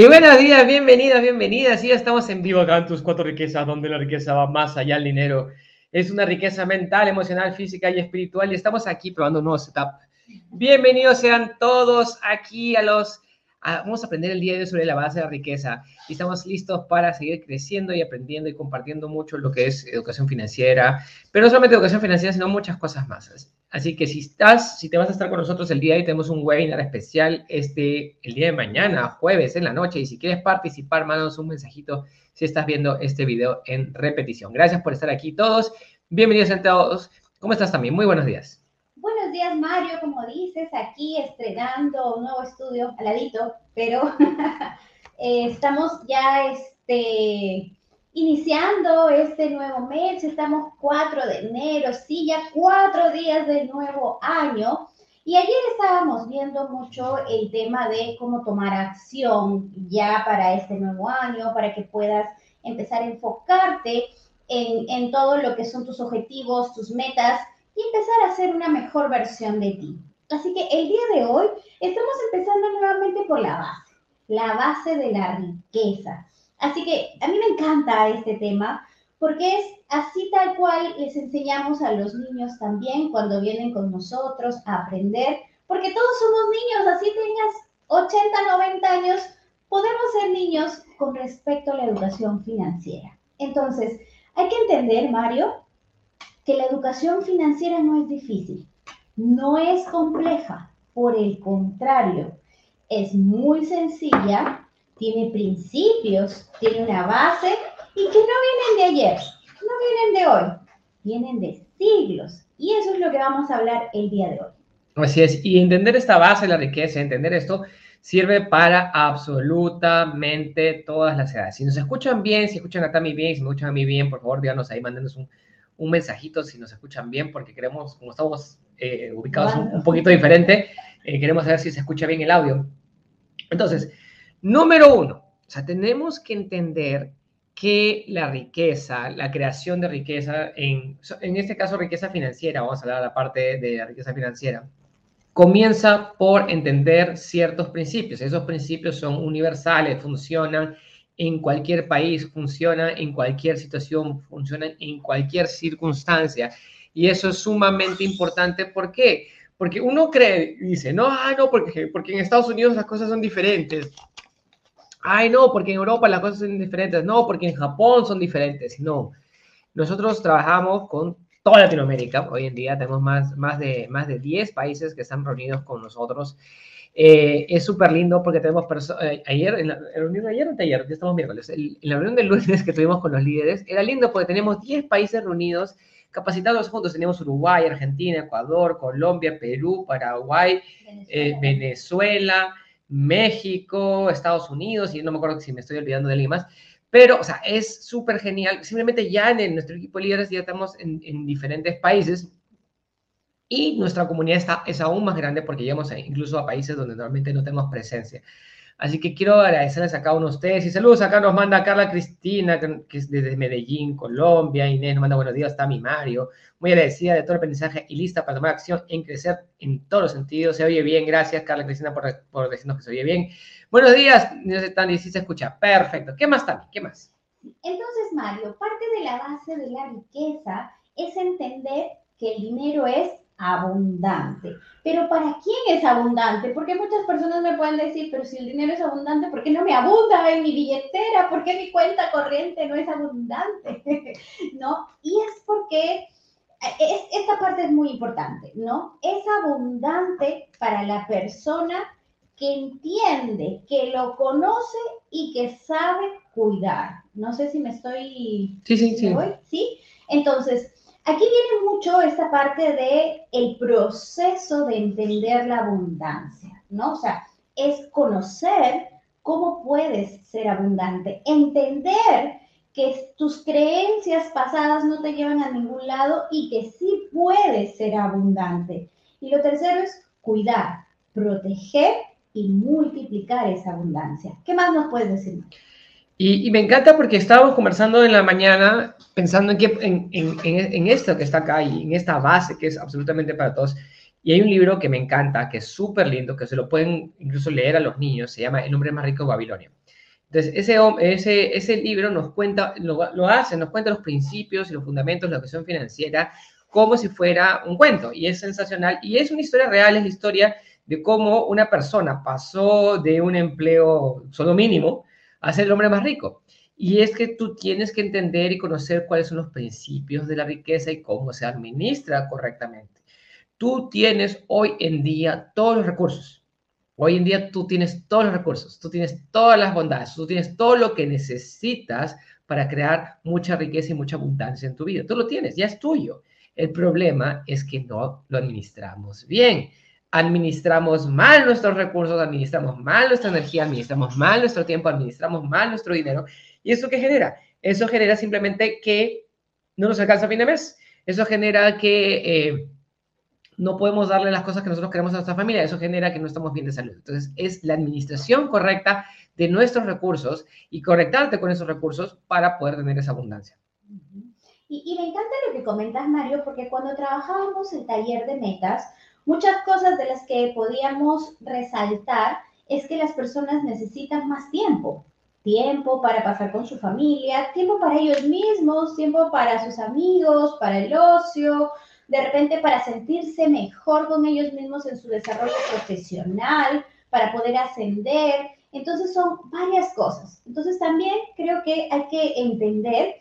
Y buenos días, bienvenidas, bienvenidas. Y ya estamos en vivo acá en tus cuatro riquezas, donde la riqueza va más allá del dinero. Es una riqueza mental, emocional, física y espiritual. Y estamos aquí probando un nuevo setup. Bienvenidos sean todos aquí a los vamos a aprender el día de hoy sobre la base de la riqueza y estamos listos para seguir creciendo y aprendiendo y compartiendo mucho lo que es educación financiera, pero no solamente educación financiera, sino muchas cosas más. Así que si estás, si te vas a estar con nosotros el día de hoy, tenemos un webinar especial este, el día de mañana, jueves en la noche, y si quieres participar, mándanos un mensajito si estás viendo este video en repetición. Gracias por estar aquí todos. Bienvenidos a todos. ¿Cómo estás también? Muy buenos días. Buenos días, Mario, como dices, aquí estrenando un nuevo estudio al ladito, pero eh, estamos ya este, iniciando este nuevo mes, estamos 4 de enero, sí, ya cuatro días del nuevo año. Y ayer estábamos viendo mucho el tema de cómo tomar acción ya para este nuevo año, para que puedas empezar a enfocarte en, en todo lo que son tus objetivos, tus metas y empezar a ser una mejor versión de ti. Así que el día de hoy estamos empezando nuevamente por la base, la base de la riqueza. Así que a mí me encanta este tema porque es así tal cual les enseñamos a los niños también cuando vienen con nosotros a aprender, porque todos somos niños, así tengas 80, 90 años, podemos ser niños con respecto a la educación financiera. Entonces, hay que entender, Mario, que la educación financiera no es difícil, no es compleja, por el contrario, es muy sencilla, tiene principios, tiene una base y que no vienen de ayer, no vienen de hoy, vienen de siglos. Y eso es lo que vamos a hablar el día de hoy. Así es, y entender esta base la riqueza, entender esto, sirve para absolutamente todas las edades. Si nos escuchan bien, si escuchan a Tami bien, si me escuchan a mí bien, por favor, díganos ahí, mándenos un, un mensajito si nos escuchan bien, porque queremos, como estamos eh, ubicados un, poquito diferente, eh, queremos saber si se escucha bien el audio. Entonces, número uno, o sea, tenemos que entender que la riqueza, la creación de riqueza, en, en este caso riqueza financiera, vamos a hablar de la parte de la riqueza financiera, comienza por entender ciertos principios. Esos principios son universales, funcionan en cualquier país, funciona en cualquier situación, funciona en cualquier circunstancia. Y eso es sumamente importante. ¿Por qué? Porque uno cree, dice, no, ah, no, porque, porque en Estados Unidos las cosas son diferentes. Ay, no, porque en Europa las cosas son diferentes. No, porque en Japón son diferentes. No. Nosotros trabajamos con toda Latinoamérica. Hoy en día tenemos más, más, de, más de 10 países que están reunidos con nosotros eh, es súper lindo porque tenemos eh, ayer, en la, reunión de ayer o ayer, ya estamos miércoles, en la reunión del lunes que tuvimos con los líderes, era lindo porque tenemos 10 países reunidos capacitados juntos. Teníamos Uruguay, Argentina, Ecuador, Colombia, Perú, Paraguay, Venezuela, eh, Venezuela México, Estados Unidos, y no me acuerdo si me estoy olvidando de alguien más. Pero, o sea, es súper genial. Simplemente ya en, nuestro equipo de líderes ya estamos en, en diferentes países y nuestra comunidad está, es aún más grande porque llegamos incluso a países donde normalmente no tenemos presencia. Así que quiero agradecerles a cada uno de ustedes y saludos. Acá nos manda Carla Cristina, que es desde Medellín, Colombia. Inés nos manda buenos días, está mi Mario. Muy agradecida de todo el aprendizaje y lista para tomar acción en crecer en todos los sentidos. Se oye bien, gracias Carla Cristina por, por decirnos que se oye bien. Buenos días, no sé tan si se escucha. Perfecto. ¿Qué más, Tami? ¿Qué más? Entonces, Mario, parte de la base de la riqueza es entender que el dinero es abundante. Pero ¿para quién es abundante? Porque muchas personas me pueden decir, pero si el dinero es abundante, ¿por qué no me abunda en mi billetera? ¿Por qué mi cuenta corriente no es abundante? ¿No? Y es porque es, esta parte es muy importante, ¿no? Es abundante para la persona que entiende, que lo conoce y que sabe cuidar. No sé si me estoy... Sí, sí, sí. ¿Sí? Entonces, Aquí viene mucho esta parte de el proceso de entender la abundancia, ¿no? O sea, es conocer cómo puedes ser abundante, entender que tus creencias pasadas no te llevan a ningún lado y que sí puedes ser abundante. Y lo tercero es cuidar, proteger y multiplicar esa abundancia. ¿Qué más nos puedes decir? Y, me encanta porque estábamos conversando en la mañana pensando en, que, en, en, en, esto que está acá y en esta base que es absolutamente para todos. Y hay un libro que me encanta, que es súper lindo, que se lo pueden incluso leer a los niños, se llama El hombre más rico de Babilonia. Entonces, ese, ese, ese libro nos cuenta, lo, lo, hace, nos cuenta los principios y los fundamentos de la educación financiera como si fuera un cuento. Y es sensacional. Y es una historia real, es la historia de cómo una persona pasó de un empleo solo mínimo ser el hombre más rico. Y es que tú tienes que entender y conocer cuáles son los principios de la riqueza y cómo se administra correctamente. Tú tienes hoy en día todos los recursos Hoy en día tú tienes todos los recursos, tú tienes todas las bondades, tú tienes todo lo que necesitas para crear mucha riqueza y mucha abundancia en tu vida. Tú lo tienes, ya es tuyo. El problema es que no lo administramos bien. Administramos mal nuestros recursos, administramos mal nuestra energía, administramos mal nuestro tiempo, administramos mal nuestro dinero. ¿Y eso qué genera? Eso genera simplemente que no nos alcanza fin de mes. Eso genera que... Eh, no podemos darle las cosas que nosotros queremos a nuestra familia, eso genera que no estamos bien de salud. Entonces, es la administración correcta de nuestros recursos y conectarte con esos recursos para poder tener esa abundancia. Y, y, me encanta lo que comentas, Mario, porque cuando trabajábamos el taller de metas, muchas cosas de las que podíamos resaltar es que las personas necesitan más tiempo. Tiempo para pasar con su familia, tiempo para ellos mismos, tiempo para sus amigos, para el ocio, de repente para sentirse mejor con ellos mismos en su desarrollo profesional, para poder ascender. Entonces son varias cosas. Entonces también creo que hay que entender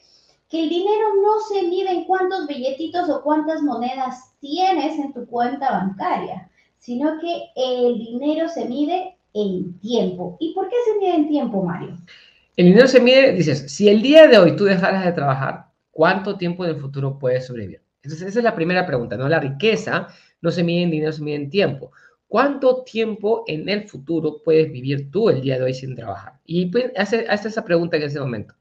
que el dinero no se mide en cuántos billetitos o cuántas monedas tienes en tu cuenta bancaria, sino que el dinero se mide en tiempo. ¿Y por qué se mide en tiempo, Mario? El dinero se mide, dices, si el día de hoy tú dejaras de trabajar, ¿cuánto tiempo en el futuro puedes sobrevivir? Entonces, esa es la primera pregunta, ¿no? La riqueza no se mide en dinero, se mide en tiempo. ¿Cuánto tiempo en el futuro puedes vivir tú el día de hoy sin trabajar? Y pues, hace, hace esa pregunta en ese momento.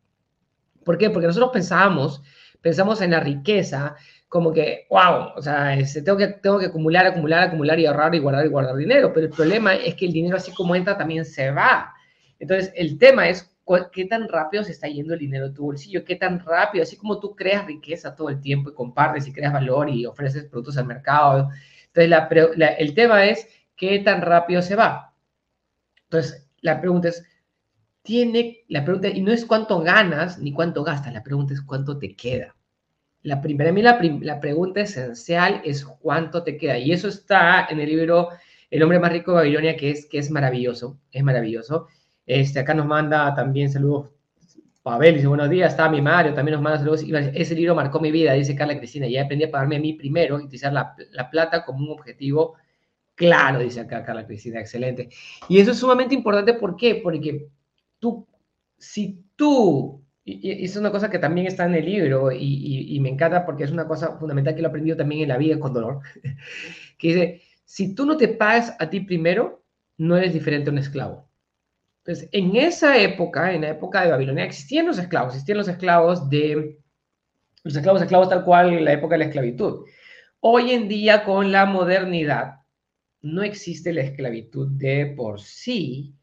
¿Por qué? Porque nosotros pensamos, pensamos en la riqueza como que, wow, o sea, tengo, que, tengo que acumular, acumular, acumular y ahorrar y guardar y guardar dinero. Pero el problema es que el dinero así como entra también se va. Entonces, el tema es qué tan rápido se está yendo el dinero de tu bolsillo, qué tan rápido, así como tú creas riqueza todo el tiempo y compartes y creas valor y ofreces productos al mercado. Entonces, el tema es qué tan rápido se va. Entonces, la pregunta es, tiene, la pregunta, y no es cuánto ganas ni cuánto gastas, la pregunta es cuánto te queda. La primera, la, la pregunta esencial es cuánto te queda. Y eso está en el libro El hombre más rico de Babilonia, que es, que es maravilloso, es maravilloso. Este, acá nos manda también saludos Pavel, dice buenos días, está mi Mario, también nos manda saludos. Ese libro marcó mi vida, dice Carla Cristina, ya aprendí a pagarme a mí primero y utilizar la, la plata como un objetivo claro, dice acá Carla Cristina, excelente. Y eso es sumamente importante, ¿por qué? Porque tú, si tú, y, es una cosa que también está en el libro y, y, y, me encanta porque es una cosa fundamental que lo he aprendido también en la vida con dolor, que dice, si tú no te pagas a ti primero, no eres diferente a un esclavo. Entonces, en esa época, en la época de Babilonia, existían los esclavos, existían los esclavos de, los esclavos, esclavos tal cual en la época de la esclavitud. Hoy en día, con la modernidad, no existe la esclavitud de por sí,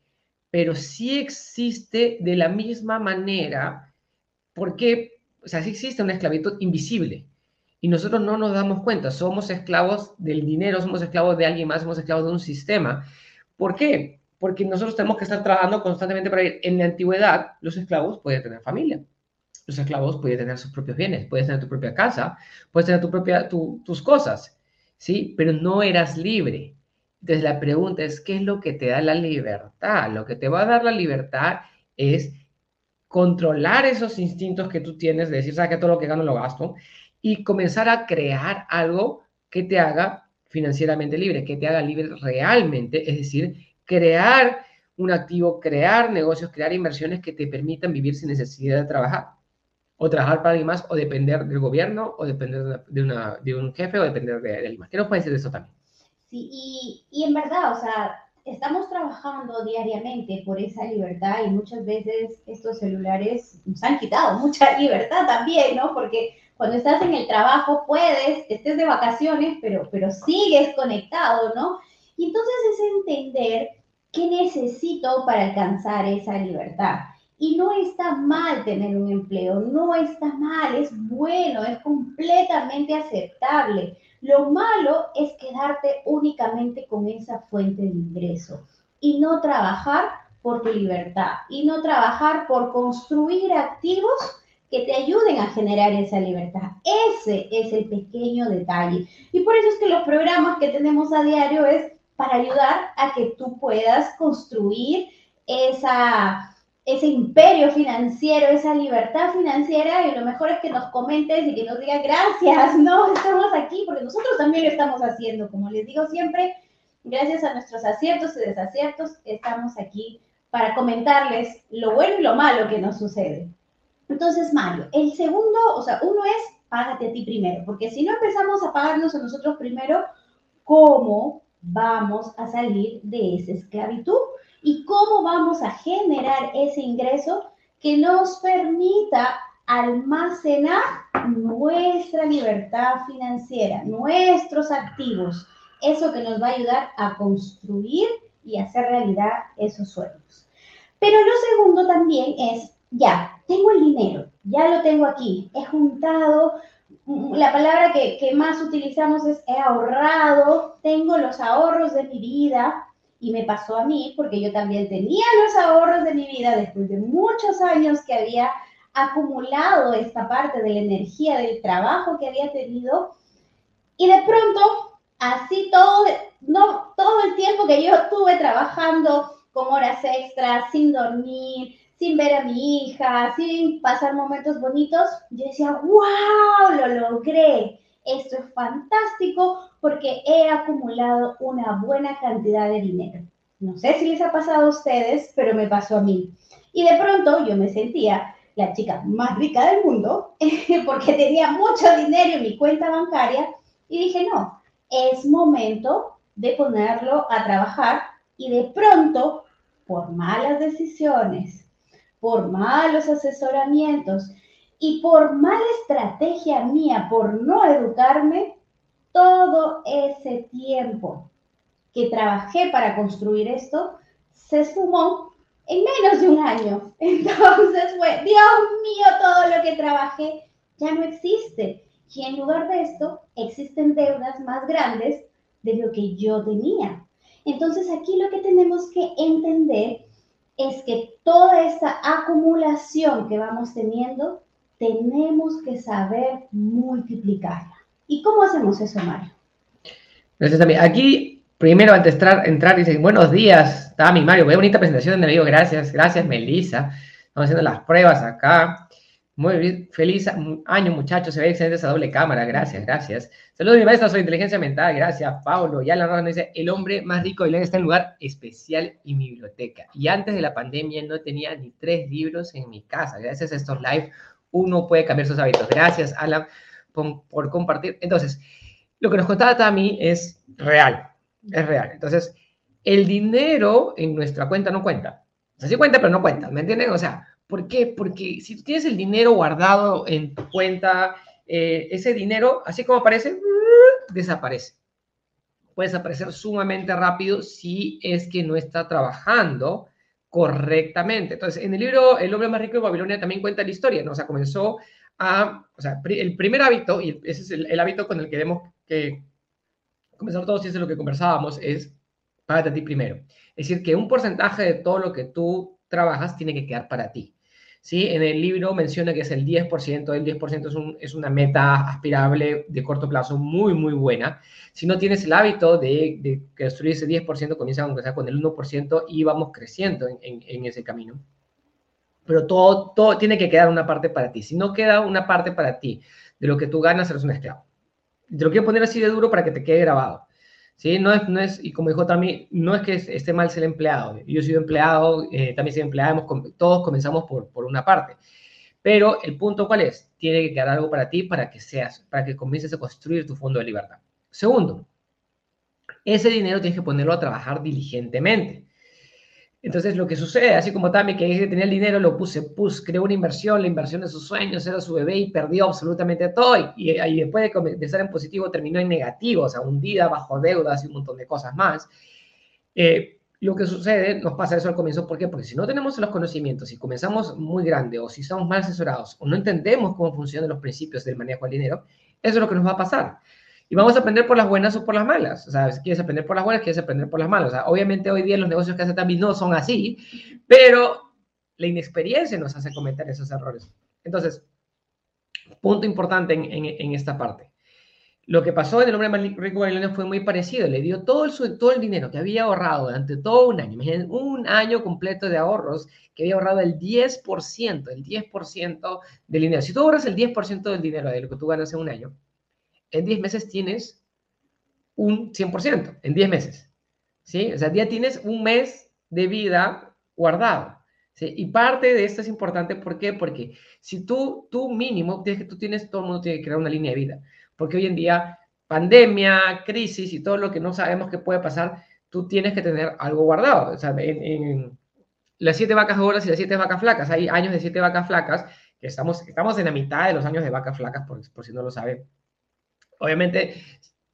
pero sí existe de la misma manera, porque, o sea, sí existe una esclavitud invisible. Y nosotros no nos damos cuenta, somos esclavos del dinero, somos esclavos de alguien más, somos esclavos de un sistema. ¿Por qué? porque nosotros tenemos que estar trabajando constantemente para ir. En la antigüedad, los esclavos podían tener familia. Los esclavos podían tener sus propios bienes, puedes tener tu propia casa, puedes tener tu propia, tus cosas, ¿sí? Pero no eras libre. Entonces la pregunta es, ¿qué es lo que te da la libertad? Lo que te va a dar la libertad es controlar esos instintos que tú tienes de decir, ¿sabes que todo lo que gano lo gasto? Y comenzar a crear algo que te haga financieramente libre, que te haga libre realmente, es decir, crear un activo, crear negocios, crear inversiones que te permitan vivir sin necesidad de trabajar. O trabajar para alguien más, o depender del gobierno, o depender de, de un jefe, o depender de, alguien más. ¿Qué nos puede decir de eso también? Sí, y, y en verdad, o sea, estamos trabajando diariamente por esa libertad y muchas veces estos celulares nos han quitado mucha libertad también, ¿no? Porque cuando estás en el trabajo puedes, estés de vacaciones, pero, pero sigues conectado, ¿no? Y entonces es entender qué necesito para alcanzar esa libertad. Y no está mal tener un empleo, no está mal, es bueno, es completamente aceptable. Lo malo es quedarte únicamente con esa fuente de ingreso y no trabajar por tu libertad y no trabajar por construir activos que te ayuden a generar esa libertad. Ese es el pequeño detalle. Y por eso es que los programas que tenemos a diario es para ayudar a que tú puedas construir esa ese imperio financiero, esa libertad financiera, y lo mejor es que nos comentes y que nos digas gracias, ¿no? Estamos aquí porque nosotros también lo estamos haciendo, como les digo siempre, gracias a nuestros aciertos y desaciertos, estamos aquí para comentarles lo bueno y lo malo que nos sucede. Entonces, Mario, el segundo, o sea, uno es págate a ti primero, porque si no empezamos a pagarnos a nosotros primero, ¿cómo vamos a salir de esa esclavitud? Y cómo vamos a generar ese ingreso que nos permita almacenar nuestra libertad financiera, nuestros activos, eso que nos va a ayudar a construir y hacer realidad esos sueños. Pero lo segundo también es, ya, tengo el dinero, ya lo tengo aquí, he juntado, la palabra que, más utilizamos es he ahorrado, tengo los ahorros de mi vida, y me pasó a mí porque yo también tenía los ahorros de mi vida después de muchos años que había acumulado esta parte de la energía del trabajo que había tenido. Y de pronto así todo no todo el tiempo que yo estuve trabajando con horas extras sin dormir sin ver a mi hija sin pasar momentos bonitos yo decía wow lo logré. Esto es fantástico porque he acumulado una buena cantidad de dinero. No sé si les ha pasado a ustedes, pero me pasó a mí. Y de pronto yo me sentía la chica más rica del mundo porque tenía mucho dinero en mi cuenta bancaria y dije, no, es momento de ponerlo a trabajar y de pronto, por malas decisiones, por malos asesoramientos y por mala estrategia mía, por no educarme, todo ese tiempo que trabajé para construir esto se esfumó en menos de un año. Entonces fue, Dios mío, todo lo que trabajé ya no existe. Y en lugar de esto, existen deudas más grandes de lo que yo tenía. Entonces aquí lo que tenemos que entender es que toda esta acumulación que vamos teniendo tenemos que saber multiplicarla. ¿Y cómo hacemos eso, Mario? Gracias, Tami. Aquí, primero, antes de entrar, dicen, buenos días, Tami, Mario, qué bonita presentación de amigo, gracias, gracias, Melissa. Estamos haciendo las pruebas acá. Muy bien, feliz año, muchachos. Se ve excelente esa doble cámara. Gracias, gracias. Saludos, mi maestro, soy inteligencia mental. Gracias, Paulo. Y Alan nos dice: el hombre más rico de León está en un lugar especial y mi biblioteca. Y antes de la pandemia no tenía ni tres libros en mi casa. Gracias a estos live uno puede cambiar sus hábitos. Gracias, Alan, por, compartir. Entonces, lo que nos contaba Tami es real, es real. Entonces, el dinero en nuestra cuenta no cuenta. O sea, sí cuenta, pero no cuenta, ¿me entienden? O sea, ¿por qué? Porque si tú tienes el dinero guardado en tu cuenta, eh, ese dinero, así como aparece, desaparece. Puede desaparecer sumamente rápido si es que no está trabajando correctamente. Entonces, en el libro El hombre más rico de Babilonia también cuenta la historia, ¿no? O sea, comenzó a, o sea, el primer hábito, y ese es el, hábito con el que debemos que comenzar todos, y eso es lo que conversábamos, es págate a ti primero. Es decir, que un porcentaje de todo lo que tú trabajas tiene que quedar para ti. ¿sí? En el libro menciona que es el 10%, el 10% es, un, es una meta aspirable de corto plazo muy, muy buena. Si no tienes el hábito de, de construir ese 10%, comienza aunque sea con el 1% y vamos creciendo en, en, en ese camino. Pero todo, todo tiene que quedar una parte para ti. Si no queda una parte para ti de lo que tú ganas, eres un esclavo. Te lo quiero poner así de duro para que te quede grabado. ¿sí? No es, no es, y como dijo también, no es que esté mal ser empleado. Yo he sido empleado, eh, también soy empleado, todos comenzamos por, por una parte. Pero el punto cuál es? Tiene que quedar algo para ti para que seas, para que comiences a construir tu fondo de libertad. Segundo, ese dinero tienes que ponerlo a trabajar diligentemente. Entonces, lo que sucede, así como Tami, que tenía el dinero, lo puse, pus, creó una inversión, la inversión de sus sueños, era su bebé y perdió absolutamente todo. Y, y después de empezar en positivo, terminó en negativo, o sea, hundida bajo deudas y un montón de cosas más. Eh, lo que sucede, nos pasa eso al comienzo, ¿por qué? Porque si no tenemos los conocimientos, si comenzamos muy grande o si estamos mal asesorados o no entendemos cómo funcionan los principios del manejo del dinero, eso es lo que nos va a pasar. Y vamos a aprender por las buenas o por las malas. O sea, si quieres aprender por las buenas, quieres aprender por las malas. Obviamente hoy día los negocios que hace también no son así, pero la inexperiencia nos hace cometer esos errores. Entonces, punto importante en, esta parte. Lo que pasó en el hombre más rico babilonio fue muy parecido. Le dio todo el, todo el dinero que había ahorrado durante todo un año. Imaginen, un año completo de ahorros que había ahorrado el 10%, el 10% del dinero. Si tú ahorras el 10% del dinero de lo que tú ganas en un año, en 10 meses tienes un 100%, en 10 meses. ¿Sí? O sea, ya tienes un mes de vida guardado. Y parte de esto es importante, ¿por qué? Porque si tú, tú mínimo, tienes que tú tienes, todo el mundo tiene que crear una línea de vida, porque hoy en día, pandemia, crisis y todo lo que no sabemos que puede pasar, tú tienes que tener algo guardado. O sea, en, las siete vacas gordas y las siete vacas flacas, hay años de siete vacas flacas, que estamos, estamos en la mitad de los años de vacas flacas, por, por si no lo saben. Obviamente,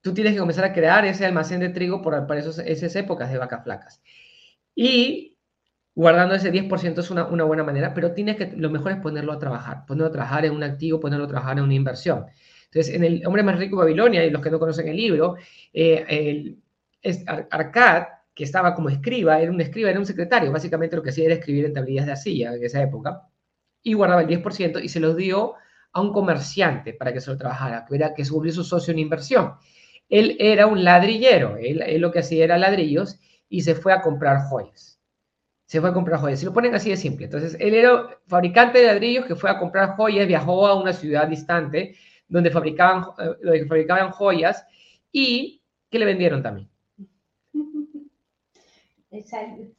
tú tienes que comenzar a crear ese almacén de trigo por, para esos, esas épocas de vacas flacas. Y guardando ese 10% es una, una, buena manera, pero tienes que, lo mejor es ponerlo a trabajar, ponerlo a trabajar en un activo, ponerlo a trabajar en una inversión. Entonces, en el hombre más rico de Babilonia, y los que no conocen el libro, eh, el, es Arcad, que estaba como escriba, era un escriba, era un secretario, básicamente lo que hacía era escribir en tablillas de arcilla en esa época, y guardaba el 10% y se los dio a un comerciante para que se lo trabajara, que era que se volvió su socio en inversión. Él era un ladrillero, él, él lo que hacía era ladrillos y se fue a comprar joyas se fue a comprar joyas. Se lo ponen así de simple. Entonces, él era fabricante de ladrillos que fue a comprar joyas, viajó a una ciudad distante donde fabricaban, eh, donde fabricaban joyas y que le vendieron también.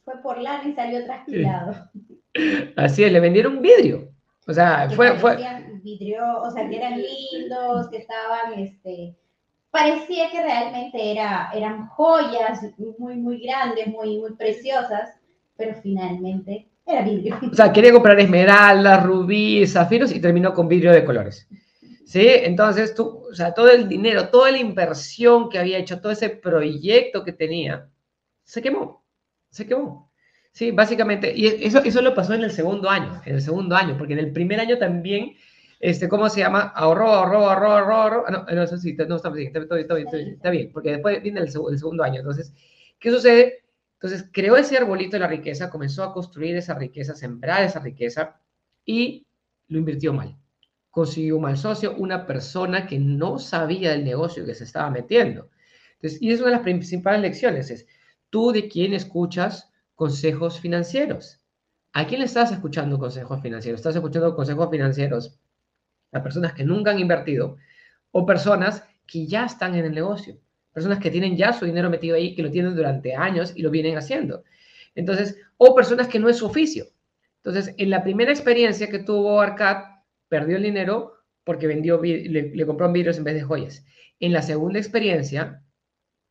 Fue por lana y salió transpirado. Así es, le vendieron vidrio. O sea, fue, fue... Vidrio, o sea, que eran lindos, que estaban, este, parecía que realmente era, eran joyas muy, muy grandes, muy, muy preciosas pero finalmente era vidrio. O sea, quería comprar esmeraldas, rubíes, zafiros y terminó con vidrio de colores. ¿Sí? Entonces, tú, o sea, todo el dinero, toda la inversión que había hecho, todo ese proyecto que tenía, se quemó, se quemó. Sí, básicamente, y eso, eso lo pasó en el segundo año, en el segundo año, porque en el primer año también, este, ¿cómo se llama? Ahorró, ahorró, ahorró, ahorró, ahorró. Ah, no, no, eso sí, no está bien, está, bien, está bien, porque después viene el, el segundo año. Entonces, ¿qué sucede? Entonces, creó ese arbolito de la riqueza, comenzó a construir esa riqueza, sembrar esa riqueza y lo invirtió mal. Consiguió un mal socio, una persona que no sabía del negocio que se estaba metiendo. Entonces, y es una de las principales lecciones, es, ¿tú de quién escuchas consejos financieros? ¿A quién le estás escuchando consejos financieros? ¿Estás escuchando consejos financieros a personas que nunca han invertido o personas que ya están en el negocio? personas que tienen ya su dinero metido ahí, que lo tienen durante años y lo vienen haciendo. Entonces, o personas que no es su oficio. Entonces, en la primera experiencia que tuvo Arcad, perdió el dinero porque vendió, le, le compró vidrios en vez de joyas. En la segunda experiencia,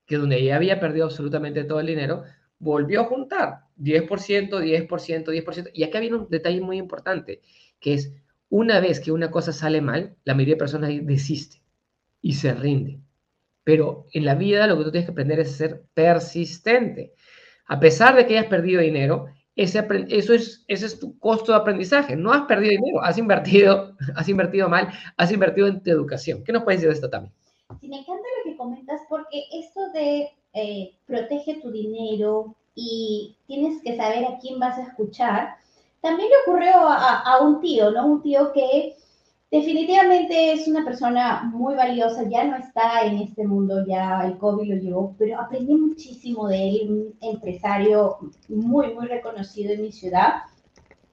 que donde ya había perdido absolutamente todo el dinero, volvió a juntar 10%, 10%, 10%. Y acá viene un detalle muy importante, que es una vez que una cosa sale mal, la mayoría de personas desiste y se rinde. Pero en la vida lo que tú tienes que aprender es ser persistente. A pesar de que hayas perdido dinero, ese, eso es, ese es tu costo de aprendizaje. No has perdido dinero, has invertido, has invertido mal, has invertido en tu educación. ¿Qué nos puedes decir de esto también? Sí, me encanta lo que comentas porque esto de eh, protege tu dinero y tienes que saber a quién vas a escuchar, también le ocurrió a, a un tío, ¿no? Un tío que Definitivamente es una persona muy valiosa, ya no está en este mundo, ya el COVID lo llevó, pero aprendí muchísimo de él, un empresario muy, muy reconocido en mi ciudad,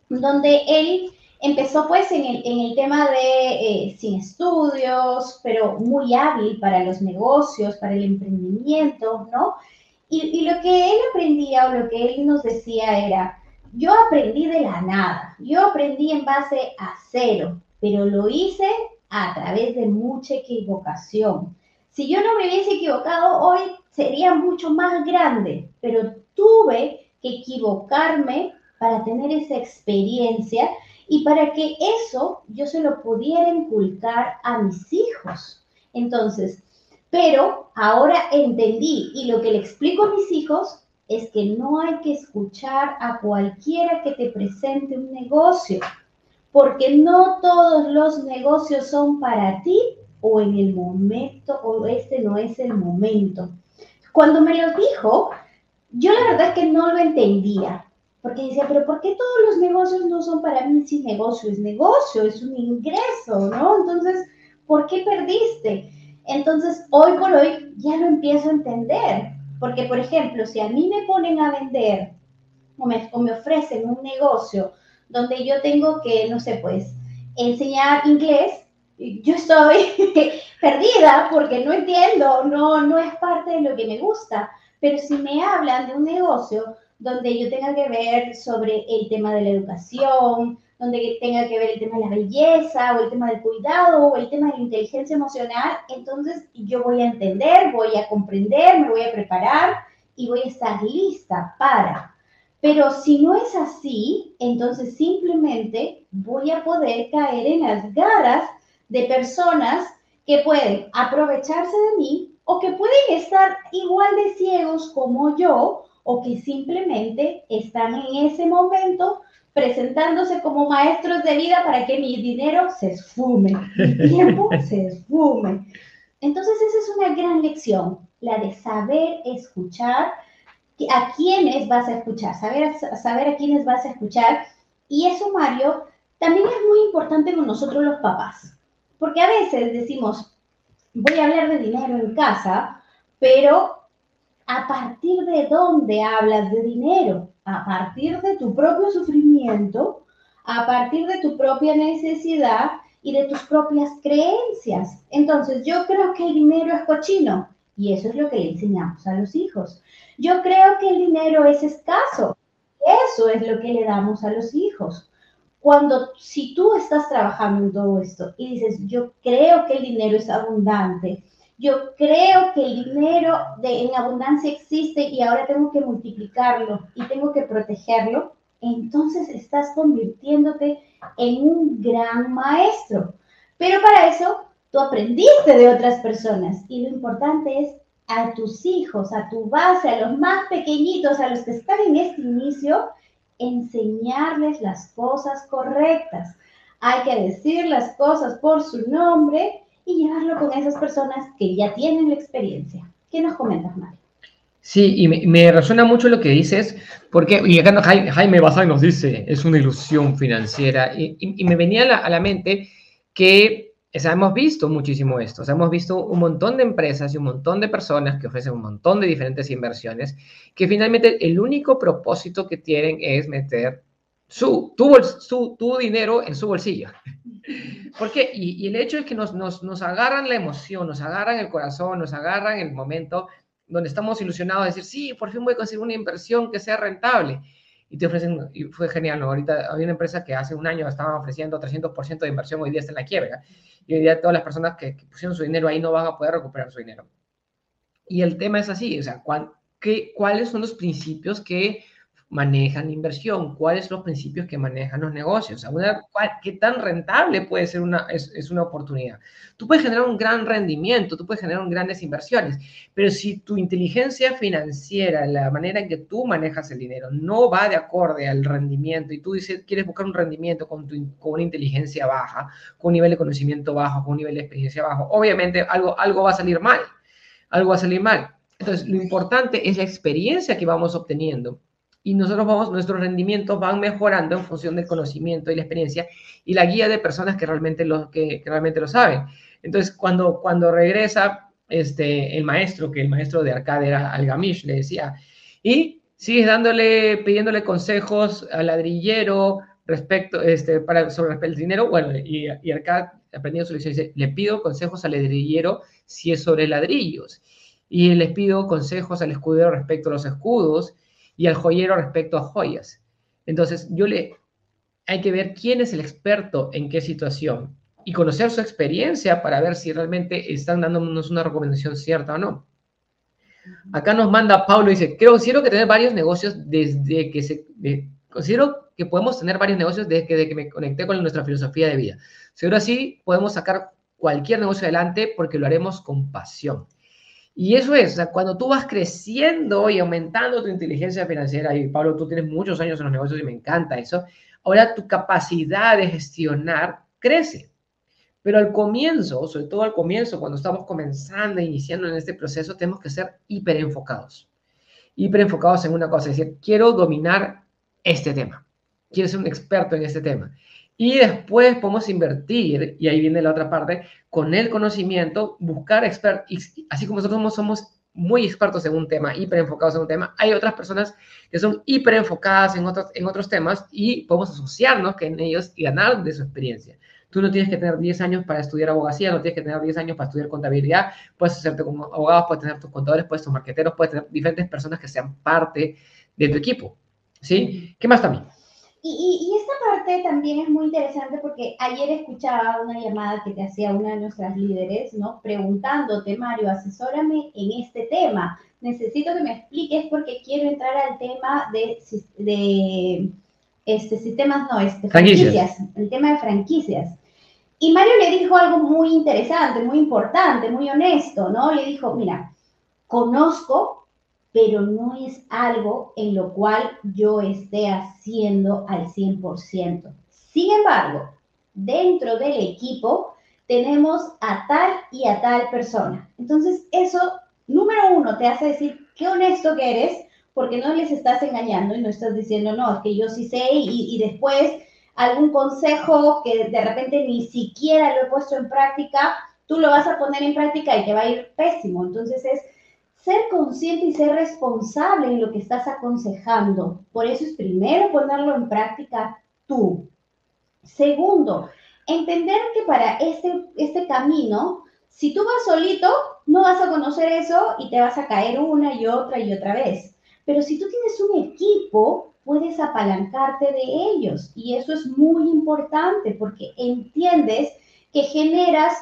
donde él empezó pues en el, en el tema de eh, sin estudios, pero muy hábil para los negocios, para el emprendimiento, ¿no? Y, y lo que él aprendía o lo que él nos decía era, yo aprendí de la nada, yo aprendí en base a cero, pero lo hice a través de mucha equivocación. Si yo no me hubiese equivocado hoy, sería mucho más grande, pero tuve que equivocarme para tener esa experiencia y para que eso yo se lo pudiera inculcar a mis hijos. Entonces, pero ahora entendí y lo que le explico a mis hijos es que no hay que escuchar a cualquiera que te presente un negocio porque no todos los negocios son para ti o en el momento o este no es el momento. Cuando me lo dijo, yo la verdad es que no lo entendía, porque decía, pero ¿por qué todos los negocios no son para mí si negocio es negocio, es un ingreso, ¿no? Entonces, ¿por qué perdiste? Entonces, hoy por hoy ya lo empiezo a entender, porque por ejemplo, si a mí me ponen a vender o me, ofrecen un negocio donde yo tengo que, no sé, pues, enseñar inglés, yo estoy perdida porque no entiendo, no, no es parte de lo que me gusta. Pero si me hablan de un negocio donde yo tenga que ver sobre el tema de la educación, donde tenga que ver el tema de la belleza o el tema del cuidado o el tema de la inteligencia emocional, entonces yo voy a entender, voy a comprender, me voy a preparar y voy a estar lista para. Pero si no es así, entonces simplemente voy a poder caer en las garras de personas que pueden aprovecharse de mí o que pueden estar igual de ciegos como yo o que simplemente están en ese momento presentándose como maestros de vida para que mi dinero se esfume, mi tiempo se esfume. Entonces esa es una gran lección, la de saber escuchar a quiénes vas a escuchar, saber, saber a quiénes vas a escuchar. Y eso, Mario, también es muy importante con nosotros los papás, porque a veces decimos, voy a hablar de dinero en casa, pero ¿a partir de dónde hablas de dinero? A partir de tu propio sufrimiento, a partir de tu propia necesidad y de tus propias creencias. Entonces, yo creo que el dinero es cochino y eso es lo que le enseñamos a los hijos. Yo creo que el dinero es escaso. Eso es lo que le damos a los hijos. Cuando, si tú estás trabajando en todo esto y dices, yo creo que el dinero es abundante, yo creo que el dinero de, en abundancia existe y ahora tengo que multiplicarlo y tengo que protegerlo, entonces estás convirtiéndote en un gran maestro. Pero para eso tú aprendiste de otras personas y lo importante es a tus hijos, a tu base, a los más pequeñitos, a los que están en este inicio, enseñarles las cosas correctas. Hay que decir las cosas por su nombre y llevarlo con esas personas que ya tienen la experiencia. ¿Qué nos comentas, Mario? Sí, y me, resuena mucho lo que dices, porque, y acá Jaime Bazán nos dice, es una ilusión financiera, y, me venía a la, a la mente que hemos visto muchísimo esto, hemos visto un montón de empresas y un montón de personas que ofrecen un montón de diferentes inversiones, que finalmente el único propósito que tienen es meter su, tu, tu dinero en su bolsillo. ¿Por qué? Y, el hecho es que nos, nos, nos, agarran la emoción, nos agarran el corazón, nos agarran el momento donde estamos ilusionados de decir, sí, por fin voy a conseguir una inversión que sea rentable y te ofrecen, y fue genial, ¿no? Ahorita había una empresa que hace un año estaba ofreciendo 300% de inversión, hoy día está en la quiebra. Y hoy día todas las personas que, pusieron su dinero ahí no van a poder recuperar su dinero. Y el tema es así, o sea, qué, ¿cuáles son los principios que manejan inversión, cuáles son los principios que manejan los negocios, qué tan rentable puede ser una, es, una oportunidad. Tú puedes generar un gran rendimiento, tú puedes generar grandes inversiones, pero si tu inteligencia financiera, la manera en que tú manejas el dinero, no va de acorde al rendimiento y tú dices, quieres buscar un rendimiento con, con una inteligencia baja, con un nivel de conocimiento bajo, con un nivel de experiencia bajo, obviamente algo, algo va a salir mal, algo va a salir mal. Entonces, lo importante es la experiencia que vamos obteniendo y nosotros vamos, nuestros rendimientos van mejorando en función del conocimiento y la experiencia y la guía de personas que realmente lo, que, realmente lo saben. Entonces, cuando, cuando regresa este, el maestro, que el maestro de Arcade era Algamish, le decía, y sigues dándole, pidiéndole consejos al ladrillero respecto, este, para, sobre el dinero, bueno, y, y Arcade aprendiendo su lección, dice, le pido consejos al ladrillero si es sobre ladrillos, y les pido consejos al escudero respecto a los escudos, y al joyero respecto a joyas. Entonces, yo le, hay que ver quién es el experto en qué situación y conocer su experiencia para ver si realmente están dándonos una recomendación cierta o no. Acá nos manda Pablo, dice, creo, considero que tener varios negocios desde que se... considero que podemos tener varios negocios desde que, desde que me conecté con nuestra filosofía de vida. Seguro así podemos sacar cualquier negocio adelante porque lo haremos con pasión. Y eso es, o cuando tú vas creciendo y aumentando tu inteligencia financiera, y Pablo, tú tienes muchos años en los negocios y me encanta eso, ahora tu capacidad de gestionar crece. Pero al comienzo, sobre todo al comienzo, cuando estamos comenzando, iniciando en este proceso, tenemos que ser hiper enfocados. Hiper enfocados en una cosa, es decir, quiero dominar este tema. Quiero ser un experto en este tema. Y después podemos invertir, y ahí viene la otra parte, con el conocimiento, buscar expertos, así como nosotros somos, muy expertos en un tema, hiper enfocados en un tema, hay otras personas que son hiper enfocadas en otros, en otros temas y podemos asociarnos en ellos y ganar de su experiencia. Tú no tienes que tener 10 años para estudiar abogacía, no tienes que tener 10 años para estudiar contabilidad, puedes hacerte como abogado, puedes tener tus contadores, puedes tus marqueteros, puedes tener diferentes personas que sean parte de tu equipo. ¿Sí? ¿Qué más también? Y, esta parte también es muy interesante porque ayer escuchaba una llamada que te hacía una de nuestras líderes, ¿no? Preguntándote, Mario, asesórame en este tema. Necesito que me expliques porque quiero entrar al tema de, de este, sistemas, no, este, franquicias, el tema de franquicias. Y Mario le dijo algo muy interesante, muy importante, muy honesto, ¿no? Le dijo, mira, conozco pero no es algo en lo cual yo esté haciendo al 100%. Sin embargo, dentro del equipo tenemos a tal y a tal persona. Entonces, eso, número uno, te hace decir qué honesto que eres, porque no les estás engañando y no estás diciendo, no, es que yo sí sé y, y después algún consejo que de repente ni siquiera lo he puesto en práctica, tú lo vas a poner en práctica y te va a ir pésimo. Entonces es ser consciente y ser responsable en lo que estás aconsejando. Por eso es primero ponerlo en práctica tú. Segundo, entender que para este, este camino, si tú vas solito, no vas a conocer eso y te vas a caer una y otra y otra vez. Pero si tú tienes un equipo, puedes apalancarte de ellos. Y eso es muy importante porque entiendes que generas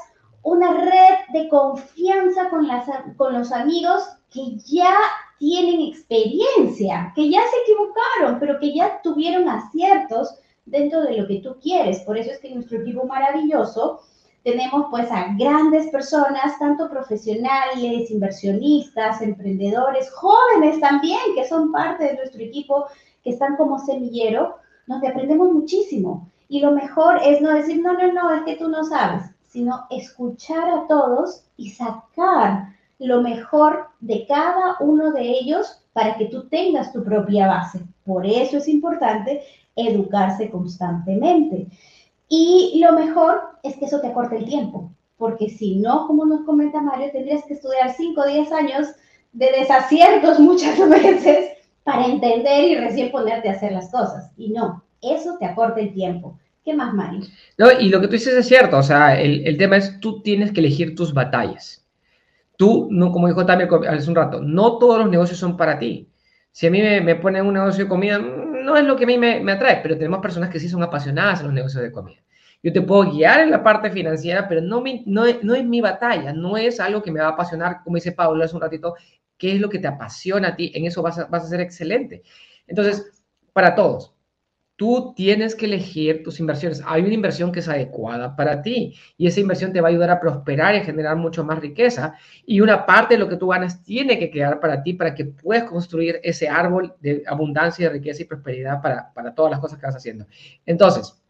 una red de confianza con, las, con los amigos que ya tienen experiencia, que ya se equivocaron, pero que ya tuvieron aciertos dentro de lo que tú quieres. Por eso es que en nuestro equipo maravilloso tenemos pues a grandes personas, tanto profesionales, inversionistas, emprendedores, jóvenes también, que son parte de nuestro equipo, que están como semillero, donde aprendemos muchísimo. Y lo mejor es no decir, no, no, no, es que tú no sabes sino escuchar a todos y sacar lo mejor de cada uno de ellos para que tú tengas tu propia base. Por eso es importante educarse constantemente. Y lo mejor es que eso te acorte el tiempo, porque si no, como nos comenta Mario, tendrías que estudiar 5 o 10 años de desaciertos muchas veces para entender y recién ponerte a hacer las cosas. Y no, eso te acorta el tiempo. ¿Qué más, Mari? No, y lo que tú dices es cierto, o sea, el, el, tema es tú tienes que elegir tus batallas. Tú, no, como dijo también hace un rato, no todos los negocios son para ti. Si a mí me, me ponen un negocio de comida, no es lo que a mí me, me, atrae, pero tenemos personas que sí son apasionadas en los negocios de comida. Yo te puedo guiar en la parte financiera, pero no, me, no, no es mi batalla, no es algo que me va a apasionar, como dice Pablo hace un ratito, qué es lo que te apasiona a ti, en eso vas a, vas a ser excelente. Entonces, para todos, Tú tienes que elegir tus inversiones. Hay una inversión que es adecuada para ti y esa inversión te va a ayudar a prosperar y a generar mucho más riqueza. Y una parte de lo que tú ganas tiene que quedar para ti para que puedas construir ese árbol de abundancia, de riqueza y prosperidad para, para todas las cosas que vas haciendo. Entonces,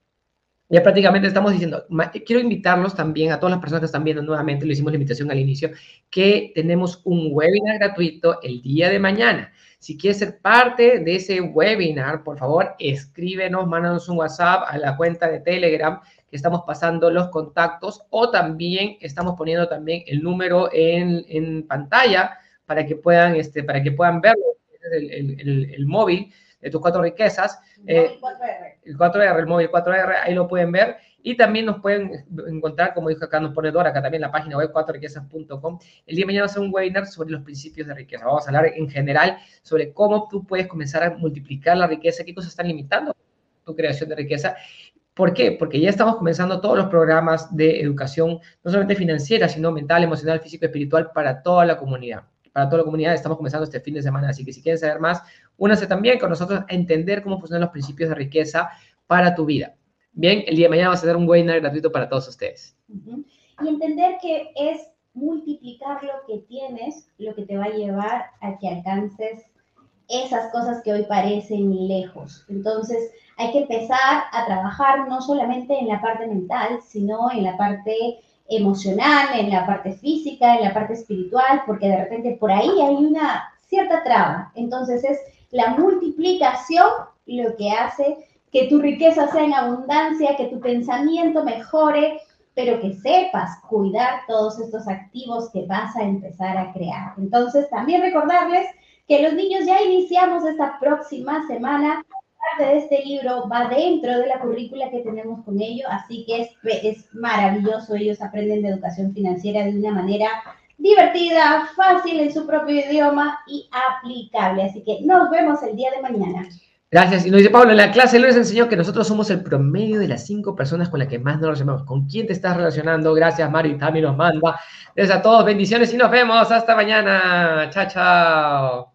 ya prácticamente estamos diciendo, quiero invitarlos también a todas las personas que están viendo nuevamente, le hicimos la invitación al inicio, que tenemos un webinar gratuito el día de mañana. Si quieres ser parte de ese webinar, por favor, escríbenos, mándanos un WhatsApp a la cuenta de Telegram que estamos pasando los contactos o también estamos poniendo también el número en, pantalla para que puedan, este, para que puedan verlo, el, móvil de tus cuatro riquezas. El 4R. el 4R, el móvil 4R, ahí lo pueden ver. Y también nos pueden encontrar, como dijo acá, nos pone Dora, acá también la página web 4riquezas.com. El día de mañana vamos a hacer un webinar sobre los principios de riqueza. Vamos a hablar en general sobre cómo tú puedes comenzar a multiplicar la riqueza, qué cosas están limitando tu creación de riqueza. ¿Por qué? Porque ya estamos comenzando todos los programas de educación, no solamente financiera, sino mental, emocional, físico, espiritual para toda la comunidad. Para toda la comunidad estamos comenzando este fin de semana, así que si quieren saber más, únanse también con nosotros a entender cómo funcionan los principios de riqueza para tu vida. Bien, el día de mañana vamos a hacer un webinar gratuito para todos ustedes. Y entender que es multiplicar lo que tienes, lo que te va a llevar a que alcances esas cosas que hoy parecen lejos. Entonces, hay que empezar a trabajar no solamente en la parte mental, sino en la parte emocional, en la parte física, en la parte espiritual, porque de repente por ahí hay una cierta traba. Entonces es la multiplicación lo que hace que tu riqueza sea en abundancia, que tu pensamiento mejore, pero que sepas cuidar todos estos activos que vas a empezar a crear. Entonces, también recordarles que los niños ya iniciamos esta próxima semana. Parte de este libro va dentro de la currícula que tenemos con ellos, así que es, es maravilloso. Ellos aprenden de educación financiera de una manera divertida, fácil en su propio idioma y aplicable. Así que nos vemos el día de mañana. Gracias. Y nos dice Pablo, en la clase les enseñó que nosotros somos el promedio de las cinco personas con las que más nos relacionamos. ¿Con quién te estás relacionando? Gracias, Mario. Y también nos manda. Gracias a todos. Bendiciones y nos vemos. Hasta mañana. Chao, chao.